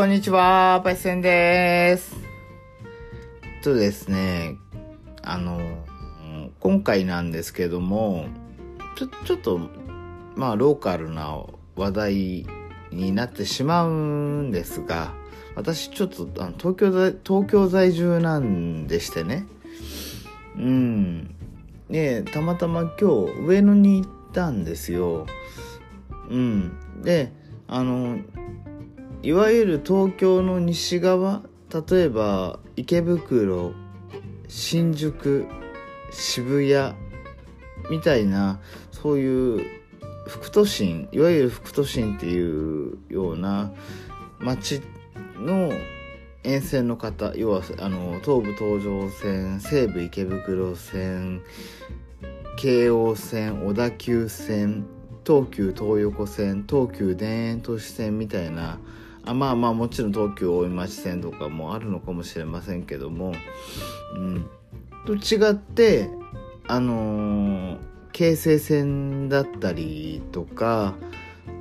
こんにちは、パイセンです。とですね、あの、今回なんですけども、ちょ、ちょっと、まあ、ローカルな話題になってしまうんですが、私ちょっとあの東京在、東京在住なんでしてね、うん。で、たまたま今日上野に行ったんですよ。うん。で、あの、いわゆる東京の西側、例えば池袋、新宿、渋谷みたいな、そういう副都心、いわゆる副都心っていうような街の沿線の方、要はあの東武東上線、西武池袋線、京王線、小田急線、東急東横線、東急田園都市線みたいな、あまあまあもちろん東急大井町線とかもあるのかもしれませんけども、うん、と違ってあのー京成線だったりとか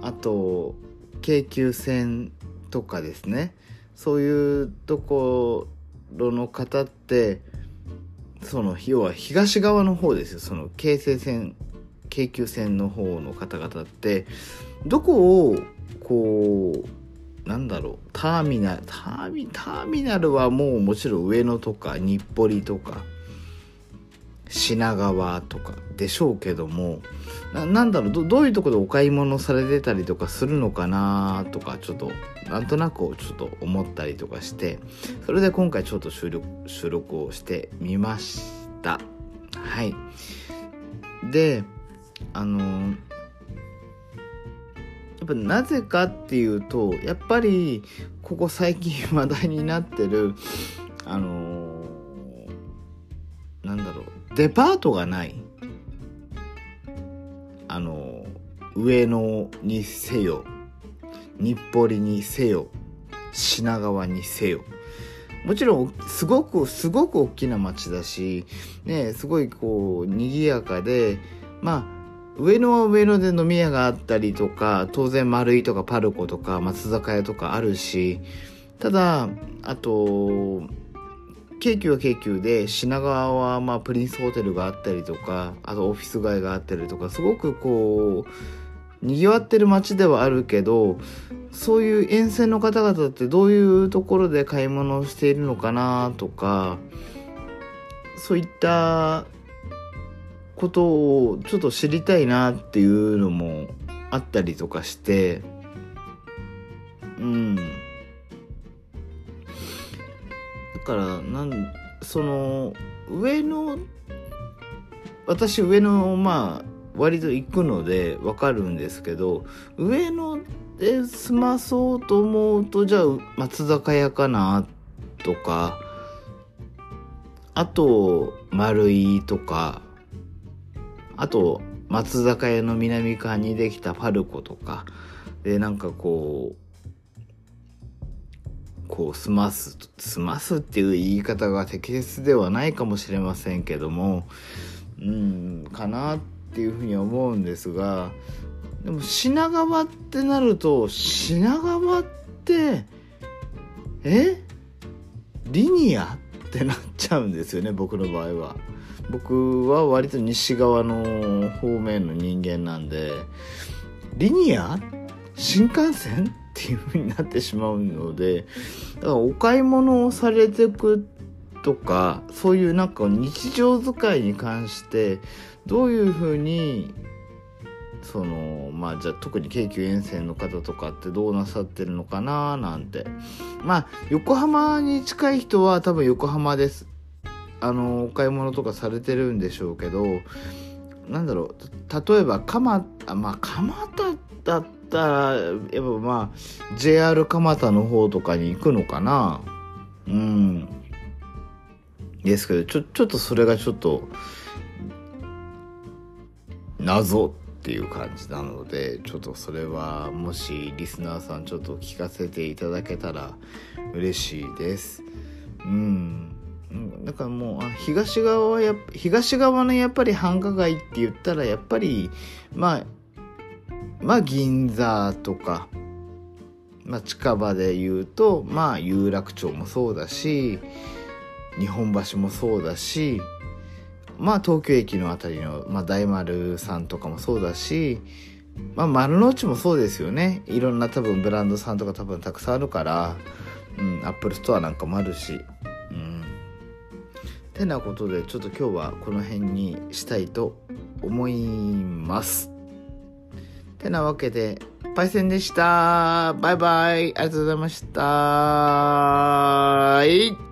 あと京急線とかですね。そういうところの方ってその要は東側の方ですよ。その京成線京急線の方の方々ってどこをこうなんだろう。ターミナルターミターミナルはもうもちろん上野とか日暮里とか品川とかでしょうけどもなんだろう。どういうとこでお買い物されてたりとかするのかなとかちょっとなんとなくちょっと思ったりとかしてそれで今回ちょっと収録収録をしてみました。はい。であのやっぱなぜかっていうとやっぱりここ最近話題になってるあのなんだろうデパートがない。あの上野にせよ日暮里にせよ品川にせよ。もちろんすごくすごく大きな街だしねすごいこう賑やかでまあ上野は上野で飲み屋があったりとか当然丸井とかパルコとか松坂屋とかあるしただあと京急は京急で品川はまあプリンスホテルがあったりとかあとオフィス街があったりとかすごくこうにぎわってる街ではあるけどそういう沿線の方々ってどういうところで買い物をしているのかなとかそういったことをちょっと知りたいなっていうのもあったりとかしてうん。だからなんその上の私上野まあ割と行くのでわかるんですけど上野で済まそうと思うとじゃあ松坂屋かなとかあと丸井とかあと松坂屋の南側にできたパルコとかでなんかこうこう済ます済ますっていう言い方が適切ではないかもしれませんけどもうんかなっていうふうに思うんですがでも品川ってなると品川ってえ？リニア？ってなっちゃうんですよね僕の場合は。僕は割と西側の方面の人間なんでリニア？新幹線？っていう風になってしまうのでだからお買い物をされてくとかそういうなんか日常使いに関してどういう風にそのまあじゃあ特に京急沿線の方とかってどうなさってるのかななんて。まあ横浜に近い人は多分横浜です。あのお買い物とかされてるんでしょうけどなんだろう例えば蒲田まあ蒲田だったらやっぱまあ JR 蒲田の方とかに行くのかな。うん。ですけどちょちょっとそれがちょっと謎っていう感じなのでちょっとそれはもしリスナーさんちょっと聞かせていただけたら嬉しいです。うん。だからもう東側はや東側のやっぱり繁華街って言ったらやっぱりまあまあ銀座とかまあ、近場で言うとまあ有楽町もそうだし日本橋もそうだしまあ東京駅の辺りの、まあ、大丸さんとかもそうだしまあ丸の内もそうですよね。いろんな多分ブランドさんとか多分たくさんあるからうん Apple Store なんかもあるし。てなことでちょっと今日はこの辺にしたいと思います。てなわけでパイセンでした。バイバイ。ありがとうございました。